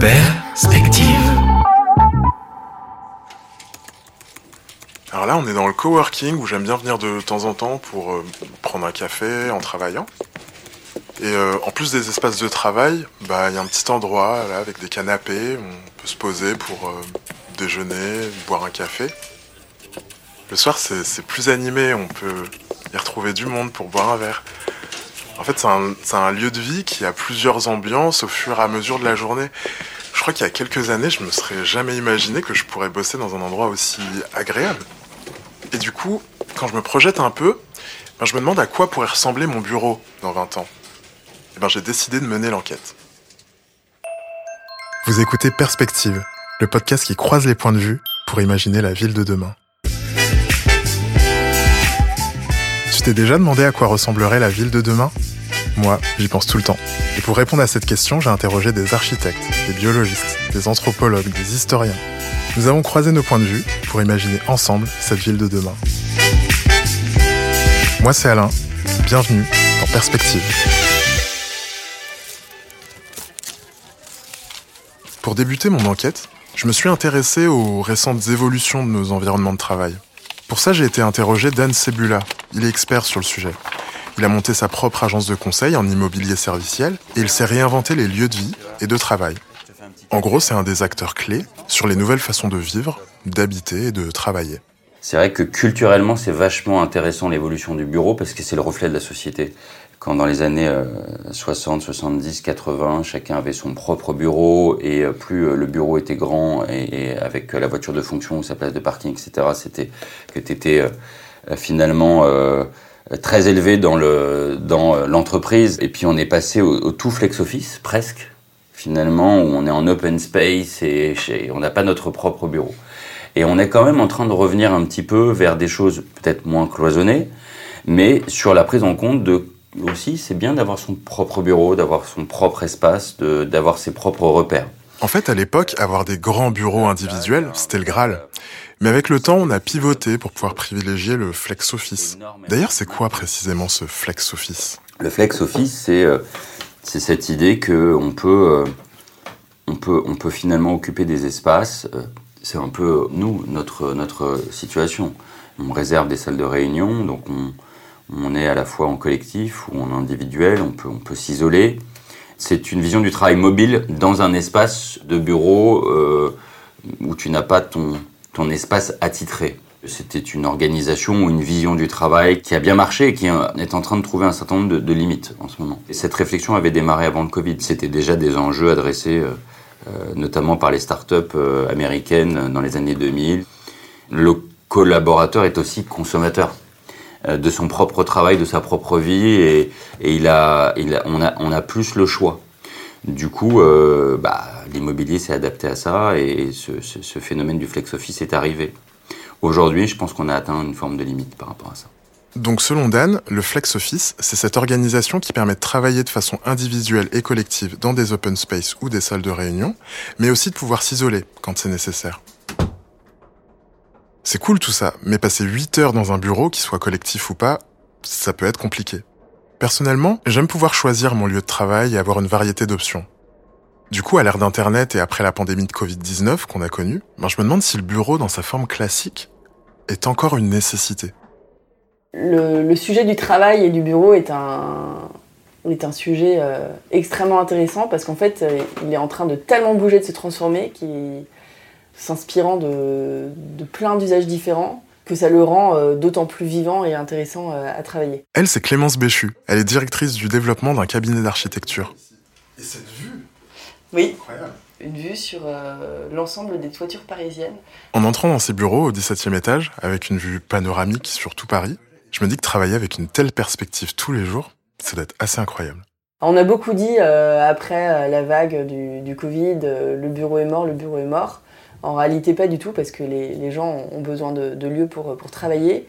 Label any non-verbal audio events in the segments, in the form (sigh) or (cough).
Perspective. Alors là, on est dans le coworking où j'aime bien venir de temps en temps pour euh, prendre un café en travaillant. Et euh, en plus des espaces de travail, bah il y a un petit endroit là avec des canapés où on peut se poser pour euh, déjeuner, boire un café. Le soir, c'est c'est plus animé, on peut y retrouver du monde pour boire un verre. En fait, c'est un, lieu de vie qui a plusieurs ambiances au fur et à mesure de la journée. Je crois qu'il y a quelques années, je me serais jamais imaginé que je pourrais bosser dans un endroit aussi agréable. Et du coup, quand je me projette un peu, ben, je me demande à quoi pourrait ressembler mon bureau dans 20 ans. Et ben, j'ai décidé de mener l'enquête. Vous écoutez Perspective, le podcast qui croise les points de vue pour imaginer la ville de demain. Tu t'es déjà demandé à quoi ressemblerait la ville de demain? Moi, j'y pense tout le temps. Et pour répondre à cette question, j'ai interrogé des architectes, des biologistes, des anthropologues, des historiens. Nous avons croisé nos points de vue pour imaginer ensemble cette ville de demain. Moi, c'est Alain. Bienvenue dans Perspective. Pour débuter mon enquête, je me suis intéressé aux récentes évolutions de nos environnements de travail. Pour ça, j'ai été interrogé Dan Sebula. Il est expert sur le sujet. Il a monté sa propre agence de conseil en immobilier serviciel et il s'est réinventé les lieux de vie et de travail. En gros, c'est un des acteurs clés sur les nouvelles façons de vivre, d'habiter et de travailler. C'est vrai que culturellement, c'est vachement intéressant l'évolution du bureau parce que c'est le reflet de la société. Quand dans les années euh, 60, 70, 80, chacun avait son propre bureau et euh, plus euh, le bureau était grand et, avec la voiture de fonction ou sa place de parking, etc., c'était que tu finalement euh, très élevé dans le dans euh, l'entreprise. Et puis on est passé au, tout flex office presque finalement où on est en open space et on n'a pas notre propre bureau. Et on est quand même en train de revenir un petit peu vers des choses peut-être moins cloisonnées, mais sur la prise en compte de aussi, c'est bien d'avoir son propre bureau, d'avoir son propre espace, d'avoir ses propres repères. En fait, à l'époque, avoir des grands bureaux individuels, c'était le Graal. Mais avec le temps, on a pivoté pour pouvoir privilégier le flex office. D'ailleurs, c'est quoi précisément ce flex office? Le flex office, c'est euh, c'est cette idée que on peut, euh, finalement occuper des espaces. euh, c'est un peu nous notre situation. On réserve des salles de réunion, donc on, est à la fois en collectif ou en individuel. On peut s'isoler. C'est une vision du travail mobile dans un espace de bureau euh, où tu n'as pas ton espace attitré. C'était une organisation ou une vision du travail qui a bien marché et qui est en train de trouver un certain nombre de, limites en ce moment. Et cette réflexion avait démarré avant le Covid. C'était déjà des enjeux adressés euh, euh, notamment par les startups américaines dans les années 2000. Le collaborateur est aussi consommateur de son propre travail, de sa propre vie et, il a, on, a, plus le choix. Du coup, euh, bah, l'immobilier s'est adapté à ça et ce, ce, phénomène du flex office est arrivé. Aujourd'hui, je pense qu'on a atteint une forme de limite par rapport à ça. Donc selon Dan, le flex office, c'est cette organisation qui permet de travailler de façon individuelle et collective dans des open space ou des salles de réunion, mais aussi de pouvoir s'isoler quand c'est nécessaire. C'est cool tout ça, mais passer 8 heures dans un bureau, qu'il soit collectif ou pas, ça peut être compliqué. Personnellement, j'aime pouvoir choisir mon lieu de travail et avoir une variété d'options. Du coup, à l'ère d'Internet et après la pandémie de Covid-19 qu'on a connue, ben je me demande si le bureau dans sa forme classique est encore une nécessité. Le, sujet du travail et du bureau est un, sujet euh, extrêmement intéressant parce qu'en fait, euh, il est en train de tellement bouger, de se transformer, qui s'inspirant de, de plein d'usages différents, que ça le rend euh, d'autant plus vivant et intéressant euh, à travailler. Elle, c'est Clémence Béchu. Elle est directrice du développement d'un cabinet d'architecture. Et cette vue, Oui, incroyable. une vue sur euh, l'ensemble des toitures parisiennes. En entrant dans ses bureaux au 17e étage, avec une vue panoramique sur tout Paris, je me dis que travailler avec une telle perspective tous les jours, ça doit être assez incroyable. On a beaucoup dit euh, après euh, la vague du, du Covid, euh, le bureau est mort, le bureau est mort. En réalité, pas du tout, parce que les, gens ont besoin de, lieux pour, travailler.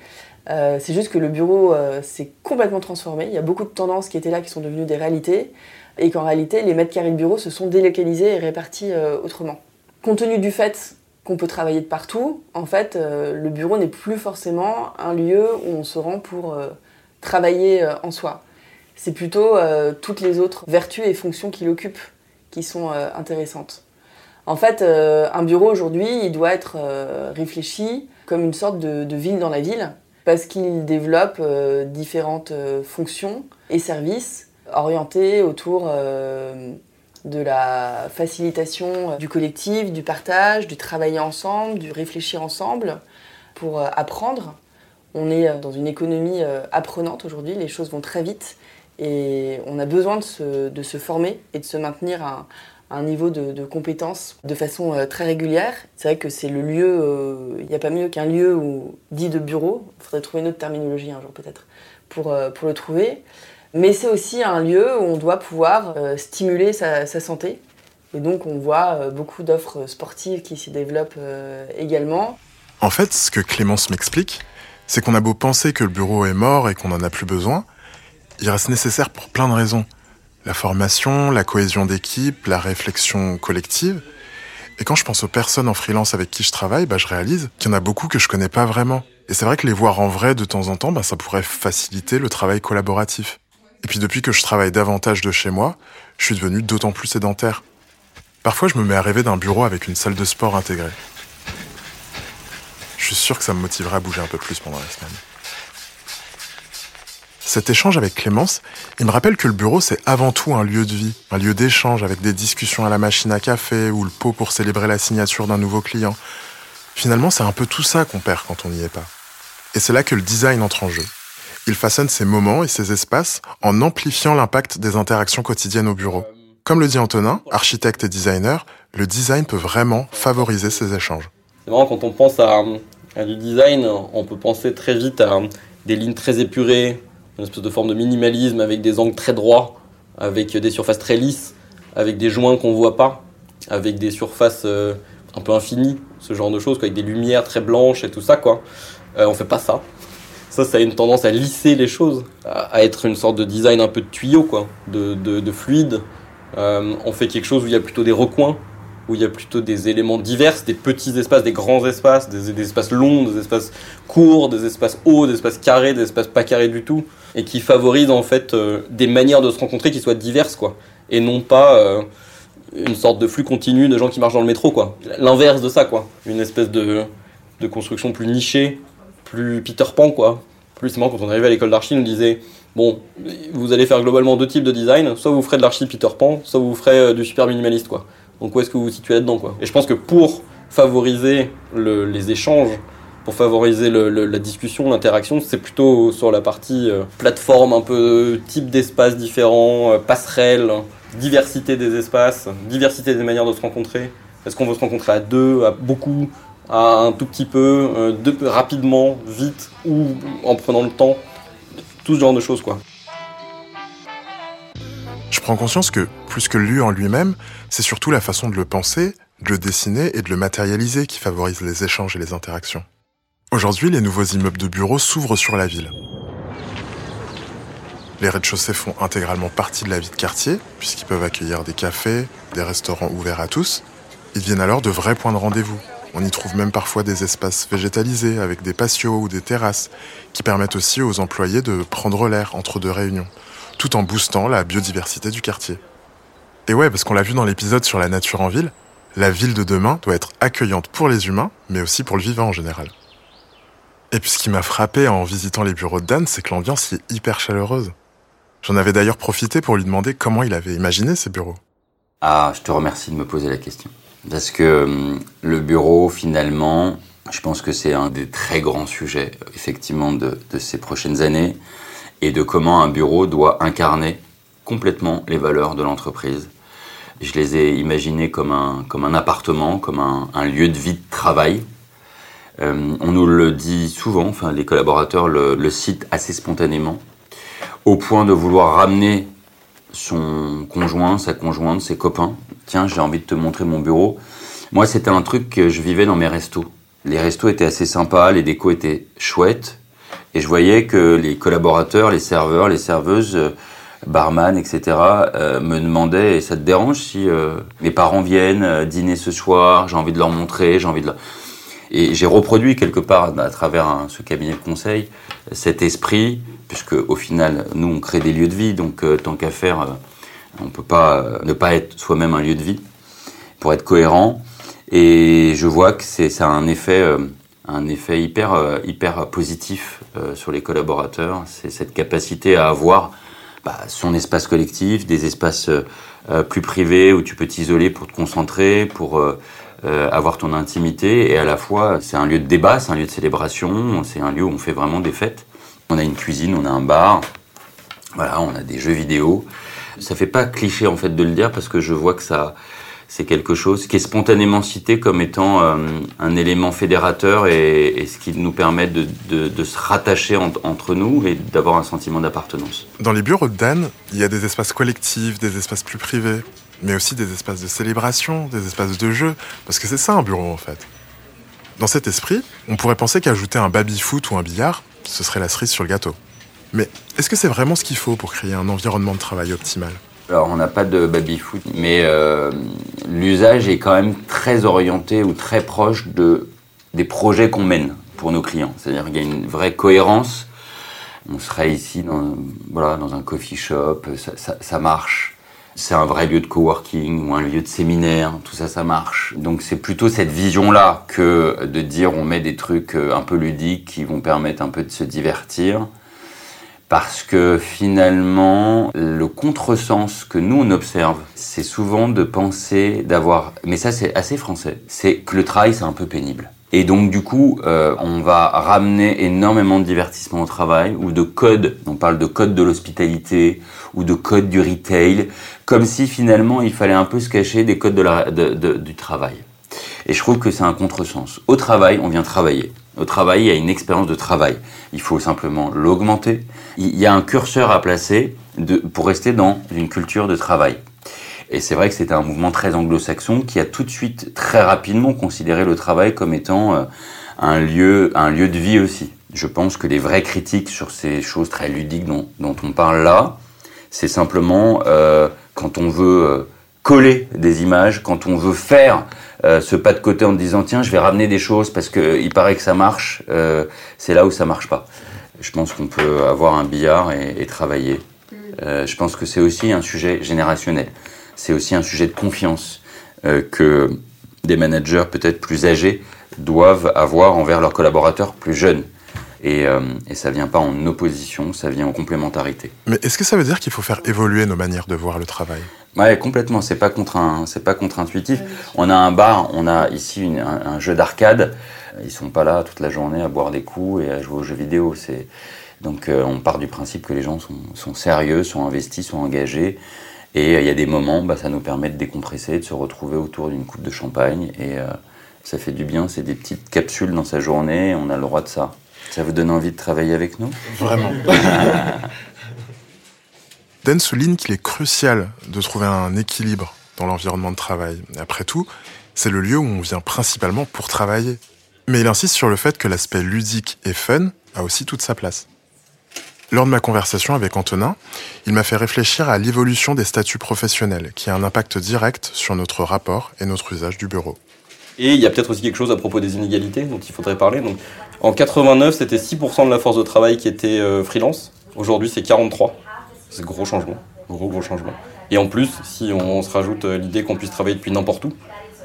Euh, c'est juste que le bureau euh, s'est complètement transformé. Il y a beaucoup de tendances qui étaient là, qui sont devenues des réalités, et qu'en réalité, les mètres carrés de bureau se sont délocalisés et répartis euh, autrement. Compte tenu du fait qu'on peut travailler de partout, en fait, le bureau n'est plus forcément un lieu où on se rend pour travailler en soi. C'est plutôt toutes les autres vertus et fonctions qu'il occupe qui sont intéressantes. En fait, un bureau aujourd'hui, il doit être réfléchi comme une sorte de, ville dans la ville, parce qu'il développe différentes fonctions et services orientés autour de la facilitation du collectif, du partage, du travailler ensemble, du réfléchir ensemble pour euh, apprendre. On est euh, dans une économie euh, apprenante aujourd'hui, les choses vont très vite et on a besoin de se, former et de se maintenir à un, niveau de, compétence de façon très régulière. C'est vrai que c'est le lieu, il n'y a pas mieux qu'un lieu où, dit de bureau, il faudrait trouver une autre terminologie un jour peut-être pour, pour le trouver. Mais c'est aussi un lieu où on doit pouvoir euh, stimuler sa, santé. Et donc on voit euh, beaucoup d'offres sportives qui s'y développent euh, également. En fait, ce que Clémence m'explique, c'est qu'on a beau penser que le bureau est mort et qu'on n'en a plus besoin, il reste nécessaire pour plein de raisons. La formation, la cohésion d'équipe, la réflexion collective. Et quand je pense aux personnes en freelance avec qui je travaille, bah, je réalise qu'il y en a beaucoup que je connais pas vraiment. Et c'est vrai que les voir en vrai de temps en temps, bah, ça pourrait faciliter le travail collaboratif. Et puis depuis que je travaille davantage de chez moi, je suis devenu d'autant plus sédentaire. Parfois, je me mets à rêver d'un bureau avec une salle de sport intégrée. Je suis sûr que ça me motiverait à bouger un peu plus pendant la semaine. Cet échange avec Clémence, il me rappelle que le bureau, c'est avant tout un lieu de vie, un lieu d'échange avec des discussions à la machine à café ou le pot pour célébrer la signature d'un nouveau client. Finalement, c'est un peu tout ça qu'on perd quand on n'y est pas. Et c'est là que le design entre en jeu. Il façonne ces moments et ces espaces en amplifiant l'impact des interactions quotidiennes au bureau. Comme le dit Antonin, architecte et designer, le design peut vraiment favoriser ces échanges. C'est marrant, quand on pense à, du design, on peut penser très vite à des lignes très épurées, une espèce de forme de minimalisme avec des angles très droits, avec des surfaces très lisses, avec des joints qu'on voit pas, avec des surfaces euh, un peu infinies, ce genre de choses, avec des lumières très blanches et tout ça. Quoi. Euh, on fait pas ça ça, ça a une tendance à lisser les choses, à, être une sorte de design un peu de tuyau, quoi, de, de, fluide. Euh, on fait quelque chose où il y a plutôt des recoins, où il y a plutôt des éléments divers, des petits espaces, des grands espaces, des, espaces longs, des espaces courts, des espaces hauts, des espaces carrés, des espaces pas carrés du tout, et qui favorisent en fait euh, des manières de se rencontrer qui soient diverses, quoi, et non pas euh, une sorte de flux continu de gens qui marchent dans le métro, quoi. L'inverse de ça, quoi. Une espèce de, de construction plus nichée, plus Peter Pan, quoi. Plus quand on arrivait à l'école d'archi, on nous disait bon, vous allez faire globalement deux types de design, soit vous ferez de l'archi Peter Pan, soit vous ferez euh, du super minimaliste, quoi. Donc où est-ce que vous vous situez là-dedans, quoi? Et je pense que pour favoriser les échanges, pour favoriser la discussion, l'interaction, c'est plutôt sur la partie euh, plateforme, un peu type d'espace différents, euh, passerelle, diversité des espaces, diversité des manières de se rencontrer. Est-ce qu'on veut se rencontrer à deux, à beaucoup un tout petit peu, euh, de, rapidement, vite ou en prenant le temps? Tout ce genre de choses, quoi. Je prends conscience que, plus que lieu en lui-même, c'est surtout la façon de le penser, de le dessiner et de le matérialiser qui favorise les échanges et les interactions. Aujourd'hui, les nouveaux immeubles de bureaux s'ouvrent sur la ville. Les rez-de-chaussée font intégralement partie de la vie de quartier, puisqu'ils peuvent accueillir des cafés, des restaurants ouverts à tous. Ils deviennent alors de vrais points de rendez-vous, on y trouve même parfois des espaces végétalisés avec des patios ou des terrasses qui permettent aussi aux employés de prendre l'air entre deux réunions, tout en boostant la biodiversité du quartier. Et ouais, parce qu'on l'a vu dans l'épisode sur la nature en ville, la ville de demain doit être accueillante pour les humains, mais aussi pour le vivant en général. Et puis ce qui m'a frappé en visitant les bureaux de Dan, c'est que l'ambiance y est hyper chaleureuse. J'en avais d'ailleurs profité pour lui demander comment il avait imaginé ces bureaux. Ah, je te remercie de me poser la question. Parce que hum, le bureau, finalement, je pense que c'est un des très grands sujets, effectivement, de, ces prochaines années, et de comment un bureau doit incarner complètement les valeurs de l'entreprise. Je les ai imaginés comme un, comme un appartement, comme un, lieu de vie de travail. Hum, on nous le dit souvent, enfin, les collaborateurs le, le citent assez spontanément, au point de vouloir ramener son conjoint, sa conjointe, ses copains. Tiens, j'ai envie de te montrer mon bureau. Moi, c'était un truc que je vivais dans mes restos. Les restos étaient assez sympas, les décos étaient chouettes. Et je voyais que les collaborateurs, les serveurs, les serveuses, euh, barman, etc., euh, me demandaient, ça te dérange si euh, mes parents viennent dîner ce soir, j'ai envie de leur montrer, j'ai envie de leur... Et j'ai reproduit quelque part, à travers ce cabinet de conseil, cet esprit puisque au final, nous, on crée des lieux de vie, donc euh, tant qu'à faire, euh, On peut pas ne pas être soi-même un lieu de vie pour être cohérent. Et je vois que c'est ça a un effet un effet hyper hyper positif sur les collaborateurs. C'est cette capacité à avoir bah, son espace collectif, des espaces plus privés où tu peux t'isoler pour te concentrer, pour euh, avoir ton intimité et à la fois c'est un lieu de débat, c'est un lieu de célébration, c'est un lieu où on fait vraiment des fêtes. On a une cuisine, on a un bar, voilà, on a des jeux vidéo. Ça fait pas cliché en fait de le dire parce que je vois que ça c'est quelque chose qui est spontanément cité comme étant euh, un élément fédérateur et, ce qui nous permet de, se rattacher en, entre nous et d'avoir un sentiment d'appartenance. Dans les bureaux de Dan, il y a des espaces collectifs, des espaces plus privés mais aussi des espaces de célébration, des espaces de jeu, parce que c'est ça un bureau en fait. Dans cet esprit, on pourrait penser qu'ajouter un baby-foot ou un billard, ce serait la cerise sur le gâteau. Mais est-ce que c'est vraiment ce qu'il faut pour créer un environnement de travail optimal? Alors on n'a pas de baby-foot, mais euh, l'usage est quand même très orienté ou très proche de, des projets qu'on mène pour nos clients. C'est-à-dire qu'il y a une vraie cohérence. On serait ici dans, voilà, dans un coffee shop, ça, ça, marche c'est un vrai lieu de coworking ou un lieu de séminaire, tout ça, ça marche. Donc c'est plutôt cette vision-là que de dire on met des trucs euh, un peu ludiques qui vont permettre un peu de se divertir. Parce que finalement, le contresens que nous on observe, c'est souvent de penser d'avoir, mais ça c'est assez français, c'est que le travail c'est un peu pénible. Et donc du coup, euh, on va ramener énormément de divertissement au travail ou de code. On parle de code de l'hospitalité ou de code du retail, comme si finalement il fallait un peu se cacher des codes du travail. Et je trouve que c'est un contresens. Au travail, on vient travailler. Au travail, il y a une expérience de travail. Il faut simplement l'augmenter. Il y a un curseur à placer pour rester dans une culture de travail. Et c'est vrai que c'était un mouvement très anglo-saxon qui a tout de suite, très rapidement, considéré le travail comme étant euh, un lieu, un lieu de vie aussi. Je pense que les vraies critiques sur ces choses très ludiques dont, dont on parle là, c'est simplement euh, quand on veut euh, coller des images, quand on veut faire euh, ce pas de côté en disant tiens, je vais ramener des choses parce que il paraît que ça marche, euh, c'est là où ça marche pas. Je pense qu'on peut avoir un billard et, et travailler. Euh, je pense que c'est aussi un sujet générationnel c'est aussi un sujet de confiance euh, que des managers peut-être plus âgés doivent avoir envers leurs collaborateurs plus jeunes. Et, euh, et ça vient pas en opposition, ça vient en complémentarité. Mais est-ce que ça veut dire qu'il faut faire évoluer nos manières de voir le travail? Ouais, complètement. C'est pas contre c'est pas contre-intuitif. On a un bar, on a ici une, un, un, jeu d'arcade. Ils sont pas là toute la journée à boire des coups et à jouer aux jeux vidéo. C'est donc euh, on part du principe que les gens sont, sont sérieux, sont investis, sont engagés. Et il y a des moments, bah, ça nous permet de décompresser, de se retrouver autour d'une coupe de champagne. Et euh, ça fait du bien, c'est des petites capsules dans sa journée, on a le droit de ça. Ça vous donne envie de travailler avec nous? Vraiment. (laughs) Dan souligne qu'il est crucial de trouver un équilibre dans l'environnement de travail. Après tout, c'est le lieu où on vient principalement pour travailler. Mais il insiste sur le fait que l'aspect ludique et fun a aussi toute sa place. Lors de ma conversation avec Antonin, il m'a fait réfléchir à l'évolution des statuts professionnels, qui a un impact direct sur notre rapport et notre usage du bureau. Et il y a peut-être aussi quelque chose à propos des inégalités dont il faudrait parler. Donc, en 89, c'était 6% de la force de travail qui était euh, freelance. Aujourd'hui, c'est 43. C'est gros changement. Gros, gros changement. Et en plus, si on, se rajoute euh, l'idée qu'on puisse travailler depuis n'importe où,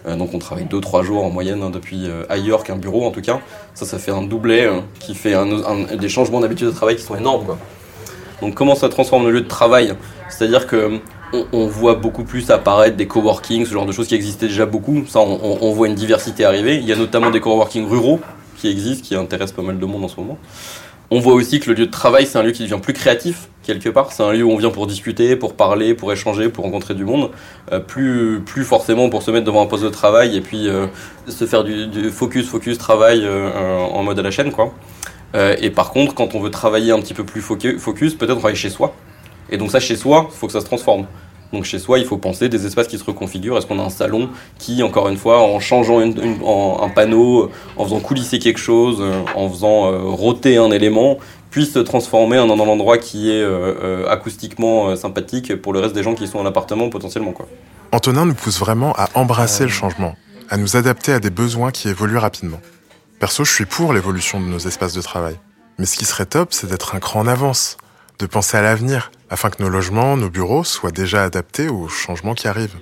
euh, donc on travaille 2-3 jours en moyenne hein, depuis euh, ailleurs qu'un bureau en tout cas. Ça, ça fait un doublé euh, qui fait des changements d'habitude de travail qui sont énormes. Donc comment ça transforme le lieu de travail? C'est-à-dire que on, voit beaucoup plus apparaître des coworking, ce genre de choses qui existaient déjà beaucoup. Ça, on, on voit une diversité arriver. Il y a notamment des coworking ruraux qui existent, qui intéressent pas mal de monde en ce moment. On voit aussi que le lieu de travail, c'est un lieu qui devient plus créatif, quelque part. C'est un lieu où on vient pour discuter, pour parler, pour échanger, pour rencontrer du monde. Euh, plus, plus forcément pour se mettre devant un poste de travail et puis euh, se faire du, focus, focus, travail euh, en mode à la chaîne, quoi. et par contre, quand on veut travailler un petit peu plus focus, peut-être on travaille chez soi. Et donc ça, chez soi, il faut que ça se transforme. Donc chez soi, il faut penser des espaces qui se reconfigurent. Est-ce qu'on a un salon qui, encore une fois, en changeant une, une, en, un panneau, en faisant coulisser quelque chose, en faisant euh, roter un élément, puisse se transformer en un endroit qui est euh, euh, acoustiquement euh, sympathique pour le reste des gens qui sont en appartement potentiellement. Quoi. Antonin nous pousse vraiment à embrasser le changement, à nous adapter à des besoins qui évoluent rapidement. Perso, je suis pour l'évolution de nos espaces de travail. Mais ce qui serait top, c'est d'être un cran en avance, de penser à l'avenir, afin que nos logements, nos bureaux soient déjà adaptés aux changements qui arrivent.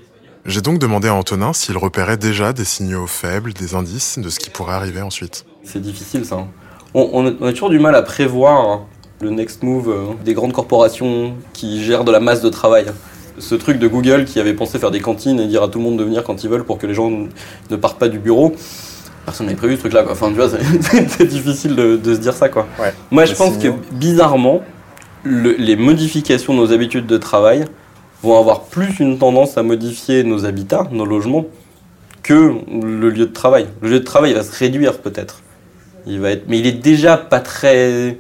J'ai donc demandé à Antonin s'il repérait déjà des signaux faibles, des indices de ce qui pourrait arriver ensuite. C'est difficile ça. On, on, a, on, a, toujours du mal à prévoir le next move euh, des grandes corporations qui gèrent de la masse de travail. Ce truc de Google qui avait pensé faire des cantines et dire à tout le monde de venir quand ils veulent pour que les gens ne partent pas du bureau. Personne n'avait prévu ce truc-là, quoi. Enfin, tu vois, c'est (laughs) difficile de, de, se dire ça, quoi. Ouais. Moi, je pense que bizarrement, le, les modifications de nos habitudes de travail vont avoir plus une tendance à modifier nos habitats, nos logements, que le lieu de travail. Le lieu de travail va se réduire peut-être. Il va être, mais il est déjà pas très,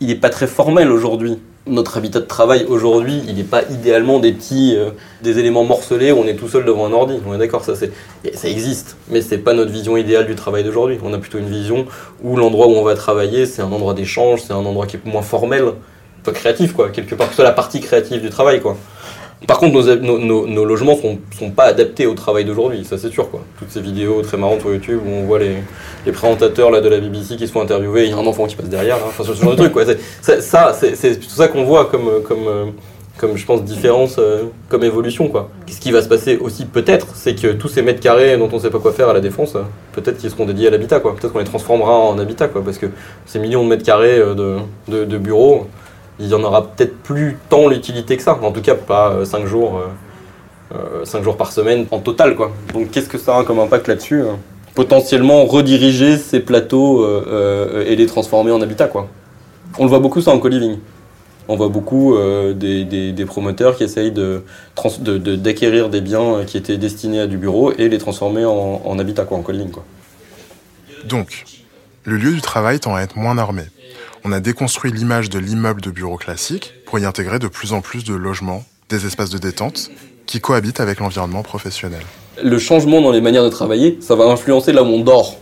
il est pas très formel aujourd'hui. Notre habitat de travail aujourd'hui, il n'est pas idéalement des petits, euh, des éléments morcelés où on est tout seul devant un ordi. On est d'accord, ça c'est, ça existe, mais c'est pas notre vision idéale du travail d'aujourd'hui. On a plutôt une vision où l'endroit où on va travailler, c'est un endroit d'échange, c'est un endroit qui est moins formel, pas créatif quoi, quelque part, plutôt la partie créative du travail quoi. Par contre, nos, nos, logements sont, sont pas adaptés au travail d'aujourd'hui, ça c'est sûr quoi. Toutes ces vidéos très marrantes sur YouTube où on voit les, les présentateurs là, de la BBC qui se font interviewer, il y a un enfant qui passe derrière, là. enfin ce genre de truc quoi. C'est, ça, c'est tout ça qu'on voit comme, comme, comme je pense différence, euh, comme évolution quoi. Ce qui va se passer aussi peut-être, c'est que tous ces mètres carrés dont on sait pas quoi faire à la défense, peut-être qu'ils seront dédiés à l'habitat quoi. Peut-être qu'on les transformera en habitat quoi, parce que ces millions de mètres carrés de, de bureaux il y en aura peut-être plus tant l'utilité que ça. En tout cas, pas 5 euh, jours, euh, 5 jours par semaine en total. Quoi. Donc qu'est-ce que ça a comme impact là-dessus hein? Potentiellement rediriger ces plateaux euh, et les transformer en habitat. Quoi. On le voit beaucoup ça en co-living. On voit beaucoup euh, des, promoteurs qui essayent d'acquérir de, de, de, des biens qui étaient destinés à du bureau et les transformer en, habitat, quoi, en co-living. Quoi. Donc, le lieu du travail tend à être moins normé on a déconstruit l'image de l'immeuble de bureau classique pour y intégrer de plus en plus de logements, des espaces de détente qui cohabitent avec l'environnement professionnel. Le changement dans les manières de travailler, ça va influencer là où on dort.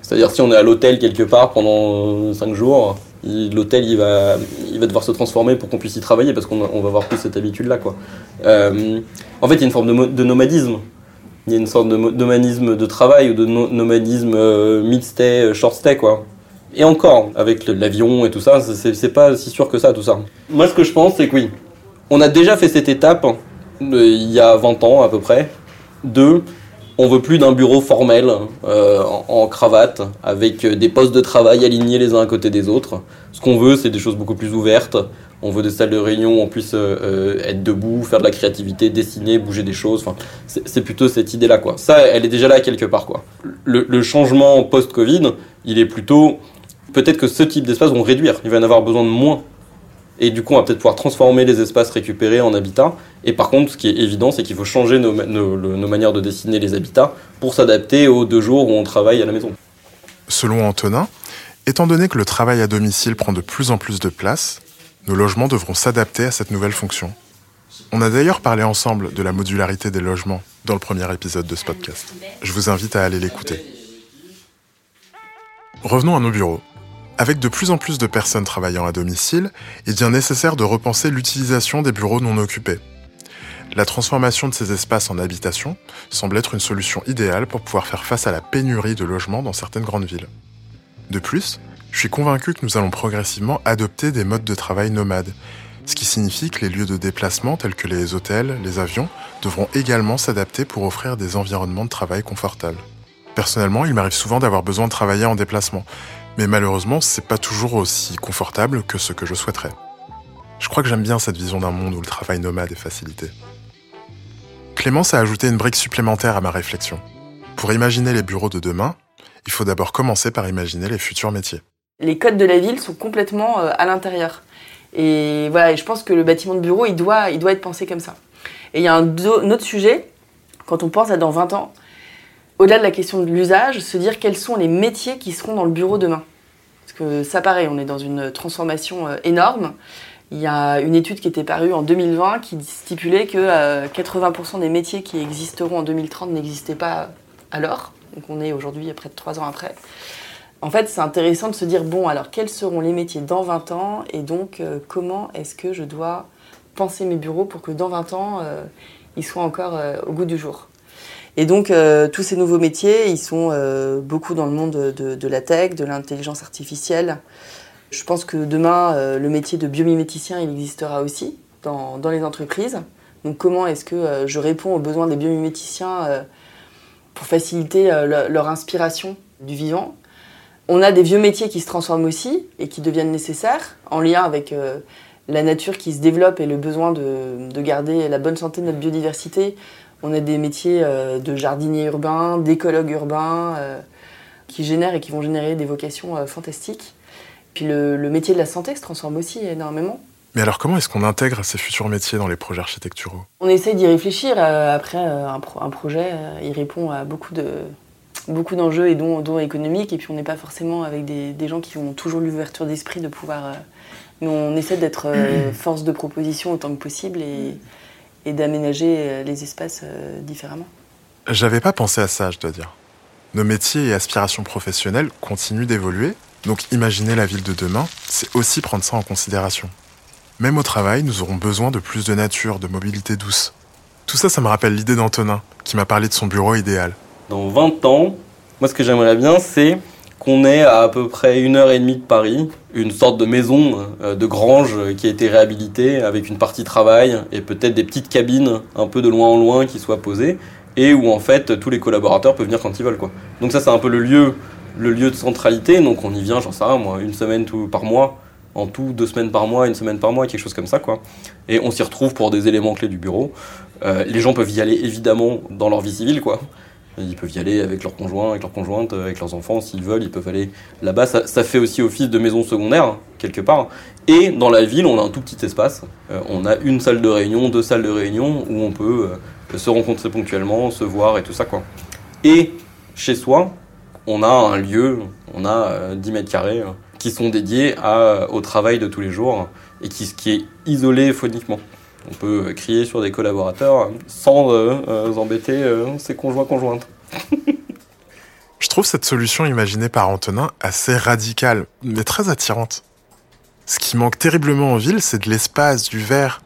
C'est-à-dire si on est à l'hôtel quelque part pendant 5 jours, l'hôtel il va, il va devoir se transformer pour qu'on puisse y travailler parce qu'on on va avoir plus cette habitude-là. Quoi. Euh, en fait, il y a une forme de, nomadisme. Il y a une sorte de nomadisme de travail ou de no nomadisme euh, mid-stay, short-stay. quoi. Et encore, avec l'avion et tout ça, c'est pas si sûr que ça, tout ça. Moi, ce que je pense, c'est que oui, on a déjà fait cette étape euh, il y a 20 ans à peu près. Deux, on veut plus d'un bureau formel euh, en, cravate avec des postes de travail alignés les uns à côté des autres. Ce qu'on veut, c'est des choses beaucoup plus ouvertes. On veut des salles de réunion où on puisse euh, être debout, faire de la créativité, dessiner, bouger des choses. Enfin, c'est plutôt cette idée-là, quoi. Ça, elle est déjà là quelque part, quoi. Le changement post-Covid, il est plutôt peut-être que ce type d'espace vont réduire. Il va y en avoir besoin de moins. Et du coup, on va peut-être pouvoir transformer les espaces récupérés en habitats. Et par contre, ce qui est évident, c'est qu'il faut changer nos, manières de dessiner les habitats pour s'adapter aux deux jours où on travaille à la maison. Selon Antonin, étant donné que le travail à domicile prend de plus en plus de place, nos logements devront s'adapter à cette nouvelle fonction. On a d'ailleurs parlé ensemble de la modularité des logements dans le premier épisode de ce podcast. Je vous invite à aller l'écouter. Revenons à nos bureaux. Avec de plus en plus de personnes travaillant à domicile, il devient nécessaire de repenser l'utilisation des bureaux non occupés. La transformation de ces espaces en habitation semble être une solution idéale pour pouvoir faire face à la pénurie de logements dans certaines grandes villes. De plus, je suis convaincu que nous allons progressivement adopter des modes de travail nomades, ce qui signifie que les lieux de déplacement tels que les hôtels, les avions, devront également s'adapter pour offrir des environnements de travail confortables. Personnellement, il m'arrive souvent d'avoir besoin de travailler en déplacement, mais malheureusement, c'est pas toujours aussi confortable que ce que je souhaiterais. Je crois que j'aime bien cette vision d'un monde où le travail nomade est facilité. Clémence a ajouté une brique supplémentaire à ma réflexion. Pour imaginer les bureaux de demain, il faut d'abord commencer par imaginer les futurs métiers. Les codes de la ville sont complètement à l'intérieur. Et voilà, je pense que le bâtiment de bureau, il doit, être pensé comme ça. Et il y a un, un autre sujet, quand on pense à dans 20 ans, au-delà de la question de l'usage, se dire quels sont les métiers qui seront dans le bureau demain. Parce que ça paraît, on est dans une transformation énorme. Il y a une étude qui était parue en 2020 qui stipulait que 80% des métiers qui existeront en 2030 n'existaient pas alors. Donc on est aujourd'hui près de 3 ans après. En fait, c'est intéressant de se dire, bon, alors quels seront les métiers dans 20 ans et donc euh, comment est-ce que je dois penser mes bureaux pour que dans 20 ans, euh, ils soient encore euh, au goût du jour? Et donc, euh, tous ces nouveaux métiers, ils sont euh, beaucoup dans le monde de, la tech, de l'intelligence artificielle, Je pense que demain, euh, le métier de biomiméticien, il existera aussi dans, dans les entreprises. Donc comment est-ce que je réponds aux besoins des biomiméticiens pour faciliter le, leur inspiration du vivant? On a des vieux métiers qui se transforment aussi et qui deviennent nécessaires en lien avec la nature qui se développe et le besoin de, de, garder la bonne santé de notre biodiversité. On a des métiers de jardinier urbain, d'écologue urbain qui génèrent et qui vont générer des vocations fantastiques. Puis le, le, métier de la santé se transforme aussi énormément. Mais alors comment est-ce qu'on intègre ces futurs métiers dans les projets architecturaux? On essaie d'y réfléchir. Euh, après, euh, un, pro un, projet, euh, il répond à beaucoup de beaucoup d'enjeux et dont, dont économiques. Et puis on n'est pas forcément avec des, des, gens qui ont toujours l'ouverture d'esprit de pouvoir... Euh, mais on essaie d'être euh, (clears throat) force de proposition autant que possible et, et d'aménager les espaces différemment. J'avais pas pensé à ça, je dois dire. Nos métiers et aspirations professionnelles continuent d'évoluer donc imaginer la ville de demain, c'est aussi prendre ça en considération. Même au travail, nous aurons besoin de plus de nature, de mobilité douce. Tout ça, ça me rappelle l'idée d'Antonin, qui m'a parlé de son bureau idéal. Dans 20 ans, moi ce que j'aimerais bien, c'est qu'on ait à à peu près une heure et demie de Paris, une sorte de maison euh, de grange qui a été réhabilitée avec une partie travail et peut-être des petites cabines un peu de loin en loin qui soient posées et où en fait tous les collaborateurs peuvent venir quand ils veulent quoi. Donc ça c'est un peu le lieu le lieu de centralité, donc on y vient, j'en sais rien, moi, une semaine tout, par mois, en tout, deux semaines par mois, une semaine par mois, quelque chose comme ça, quoi. Et on s'y retrouve pour des éléments clés du bureau. Euh, les gens peuvent y aller évidemment dans leur vie civile, quoi. Ils peuvent y aller avec leurs conjoints, avec leurs conjointes, avec leurs enfants, s'ils veulent, ils peuvent aller là-bas. Ça, fait aussi office de maison secondaire, quelque part. Et dans la ville, on a un tout petit espace. Euh, on a une salle de réunion, deux salles de réunion, où on peut euh, se rencontrer ponctuellement, se voir et tout ça, quoi. Et chez soi, on a un lieu, on a 10 euh, mètres carrés euh, qui sont dédiés au travail de tous les jours et qui, qui est isolé phoniquement. On peut crier sur des collaborateurs sans euh, embêter euh, ses conjoints conjointes. (laughs) Je trouve cette solution imaginée par Antonin assez radicale, mais très attirante. Ce qui manque terriblement en ville, c'est de l'espace, du verre.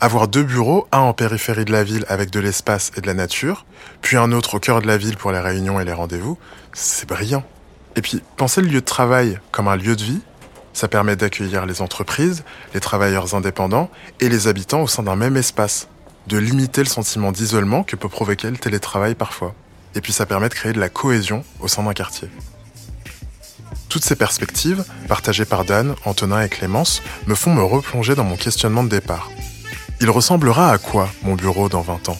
Avoir deux bureaux, un en périphérie de la ville avec de l'espace et de la nature, puis un autre au cœur de la ville pour les réunions et les rendez-vous, c'est brillant. Et puis, penser le lieu de travail comme un lieu de vie, ça permet d'accueillir les entreprises, les travailleurs indépendants et les habitants au sein d'un même espace, de limiter le sentiment d'isolement que peut provoquer le télétravail parfois. Et puis ça permet de créer de la cohésion au sein d'un quartier. Toutes ces perspectives, partagées par Dan, Antonin et Clémence, me font me replonger dans mon questionnement de départ. Il ressemblera à quoi mon bureau dans 20 ans?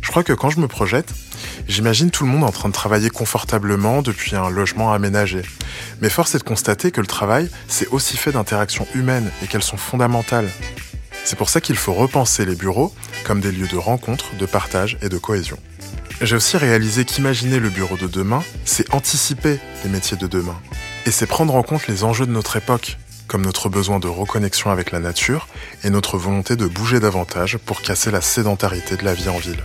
Je crois que quand je me projette, j'imagine tout le monde en train de travailler confortablement depuis un logement aménagé. Mais force est de constater que le travail, c'est aussi fait d'interactions humaines et qu'elles sont fondamentales. C'est pour ça qu'il faut repenser les bureaux comme des lieux de rencontre, de partage et de cohésion. J'ai aussi réalisé qu'imaginer le bureau de demain, c'est anticiper les métiers de demain. Et c'est prendre en compte les enjeux de notre époque, comme notre besoin de reconnexion avec la nature et notre volonté de bouger davantage pour casser la sédentarité de la vie en ville.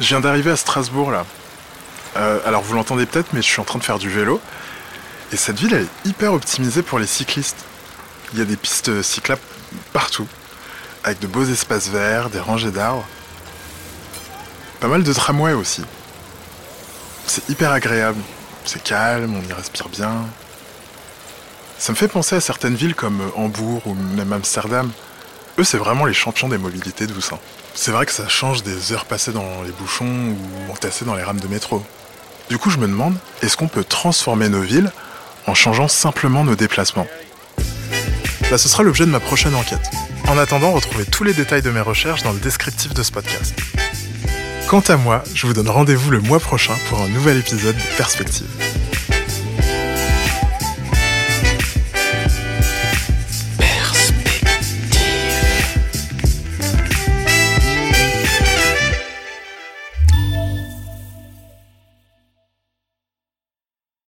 Je viens d'arriver à Strasbourg là. Euh, alors vous l'entendez peut-être, mais je suis en train de faire du vélo. Et cette ville, elle est hyper optimisée pour les cyclistes. Il y a des pistes cyclables partout, avec de beaux espaces verts, des rangées d'arbres. Pas mal de tramways aussi. C'est hyper agréable, c'est calme, on y respire bien. Ça me fait penser à certaines villes comme Hambourg ou même Amsterdam. Eux, c'est vraiment les champions des mobilités douces. Hein. C'est vrai que ça change des heures passées dans les bouchons ou entassées dans les rames de métro. Du coup, je me demande, est-ce qu'on peut transformer nos villes en changeant simplement nos déplacements? Là, ce sera l'objet de ma prochaine enquête. En attendant, retrouvez tous les détails de mes recherches dans le descriptif de ce podcast. Quant à moi, je vous donne rendez-vous le mois prochain pour un nouvel épisode de Perspective.